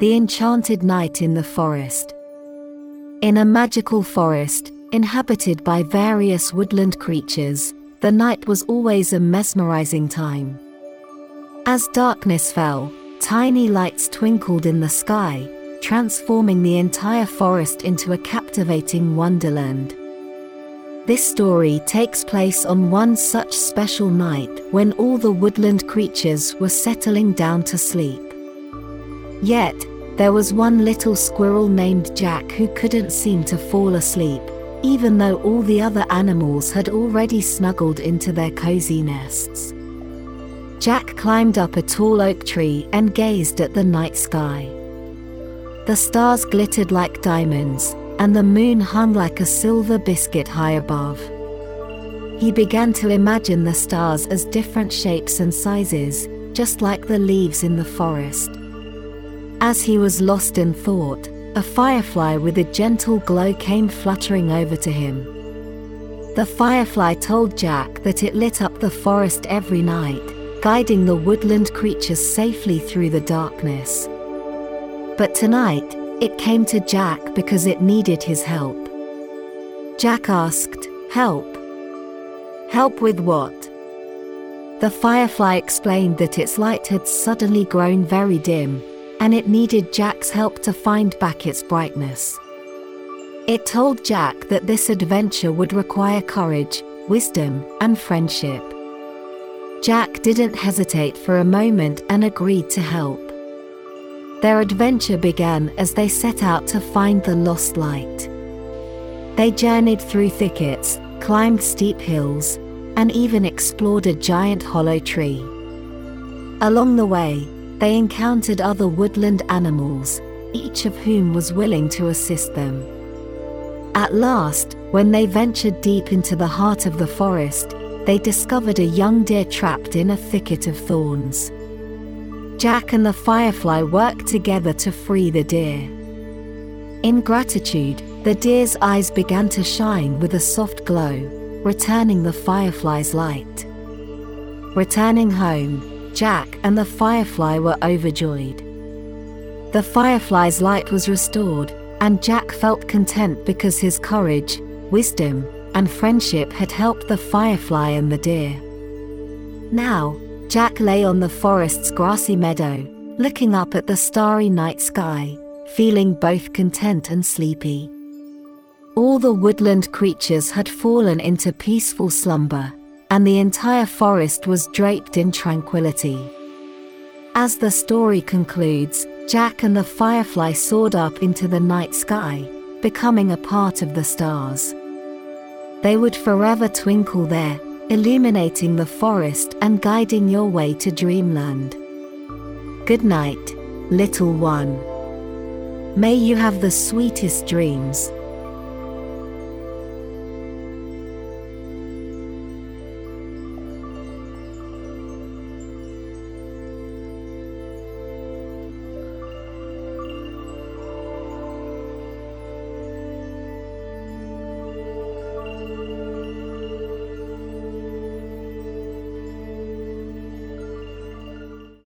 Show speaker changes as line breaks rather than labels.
The Enchanted Night in the Forest. In a magical forest, inhabited by various woodland creatures, the night was always a mesmerizing time. As darkness fell, tiny lights twinkled in the sky, transforming the entire forest into a captivating wonderland. This story takes place on one such special night when all the woodland creatures were settling down to sleep. Yet, there was one little squirrel named Jack who couldn't seem to fall asleep, even though all the other animals had already snuggled into their cozy nests. Jack climbed up a tall oak tree and gazed at the night sky. The stars glittered like diamonds, and the moon hung like a silver biscuit high above. He began to imagine the stars as different shapes and sizes, just like the leaves in the forest. As he was lost in thought, a firefly with a gentle glow came fluttering over to him. The firefly told Jack that it lit up the forest every night, guiding the woodland creatures safely through the darkness. But tonight, it came to Jack because it needed his help. Jack asked, Help? Help with what? The firefly explained that its light had suddenly grown very dim, and it needed Jack's help to find back its brightness. It told Jack that this adventure would require courage, wisdom, and friendship. Jack didn't hesitate for a moment and agreed to help. Their adventure began as they set out to find the lost light. They journeyed through thickets, climbed steep hills, and even explored a giant hollow tree. Along the way, they encountered other woodland animals, each of whom was willing to assist them. At last, when they ventured deep into the heart of the forest, they discovered a young deer trapped in a thicket of thorns. Jack and the firefly worked together to free the deer. In gratitude, the deer's eyes began to shine with a soft glow, returning the firefly's light. Returning home, Jack and the firefly were overjoyed. The firefly's light was restored, and Jack felt content because his courage, wisdom, and friendship had helped the firefly and the deer. Now, Jack lay on the forest's grassy meadow, looking up at the starry night sky, feeling both content and sleepy. All the woodland creatures had fallen into peaceful slumber, and the entire forest was draped in tranquility. As the story concludes, Jack and the firefly soared up into the night sky, becoming a part of the stars. They would forever twinkle there, illuminating the forest and guiding your way to dreamland. Good night, little one. May you have the sweetest dreams.